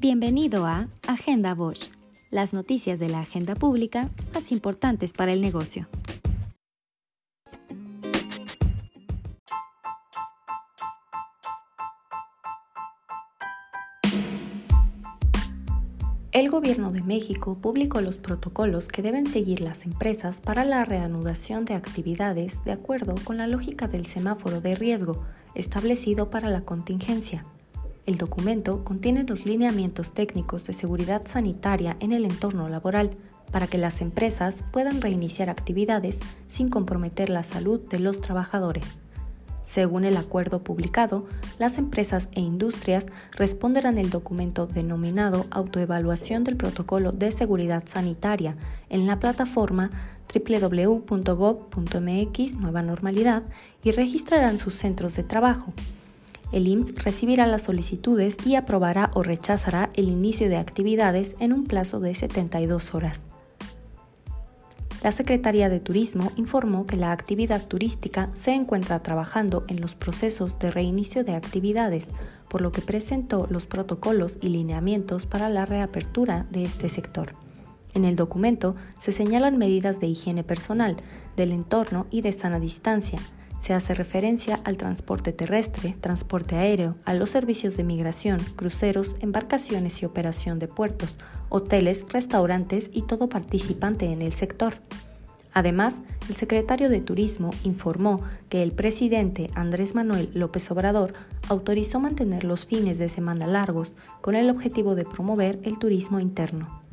Bienvenido a Agenda Bosch, las noticias de la agenda pública más importantes para el negocio. El Gobierno de México publicó los protocolos que deben seguir las empresas para la reanudación de actividades de acuerdo con la lógica del semáforo de riesgo establecido para la contingencia. El documento contiene los lineamientos técnicos de seguridad sanitaria en el entorno laboral para que las empresas puedan reiniciar actividades sin comprometer la salud de los trabajadores. Según el acuerdo publicado, las empresas e industrias responderán el documento denominado Autoevaluación del Protocolo de Seguridad Sanitaria en la plataforma www.gov.mx Nueva Normalidad y registrarán sus centros de trabajo. El IMSS recibirá las solicitudes y aprobará o rechazará el inicio de actividades en un plazo de 72 horas. La Secretaría de Turismo informó que la actividad turística se encuentra trabajando en los procesos de reinicio de actividades, por lo que presentó los protocolos y lineamientos para la reapertura de este sector. En el documento se señalan medidas de higiene personal, del entorno y de sana distancia. Se hace referencia al transporte terrestre, transporte aéreo, a los servicios de migración, cruceros, embarcaciones y operación de puertos, hoteles, restaurantes y todo participante en el sector. Además, el secretario de Turismo informó que el presidente Andrés Manuel López Obrador autorizó mantener los fines de semana largos con el objetivo de promover el turismo interno.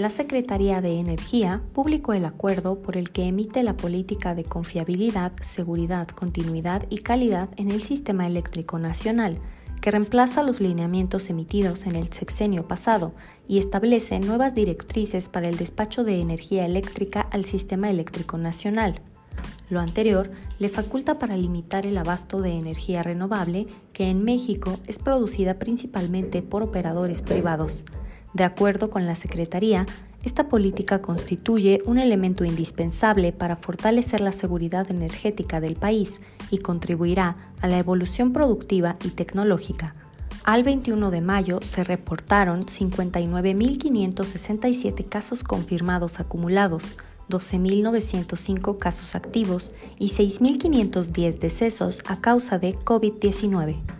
La Secretaría de Energía publicó el acuerdo por el que emite la política de confiabilidad, seguridad, continuidad y calidad en el sistema eléctrico nacional, que reemplaza los lineamientos emitidos en el sexenio pasado y establece nuevas directrices para el despacho de energía eléctrica al sistema eléctrico nacional. Lo anterior le faculta para limitar el abasto de energía renovable que en México es producida principalmente por operadores privados. De acuerdo con la Secretaría, esta política constituye un elemento indispensable para fortalecer la seguridad energética del país y contribuirá a la evolución productiva y tecnológica. Al 21 de mayo se reportaron 59.567 casos confirmados acumulados, 12.905 casos activos y 6.510 decesos a causa de COVID-19.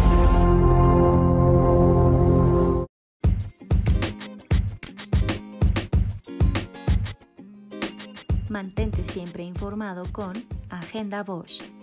Mantente siempre informado con Agenda Bosch.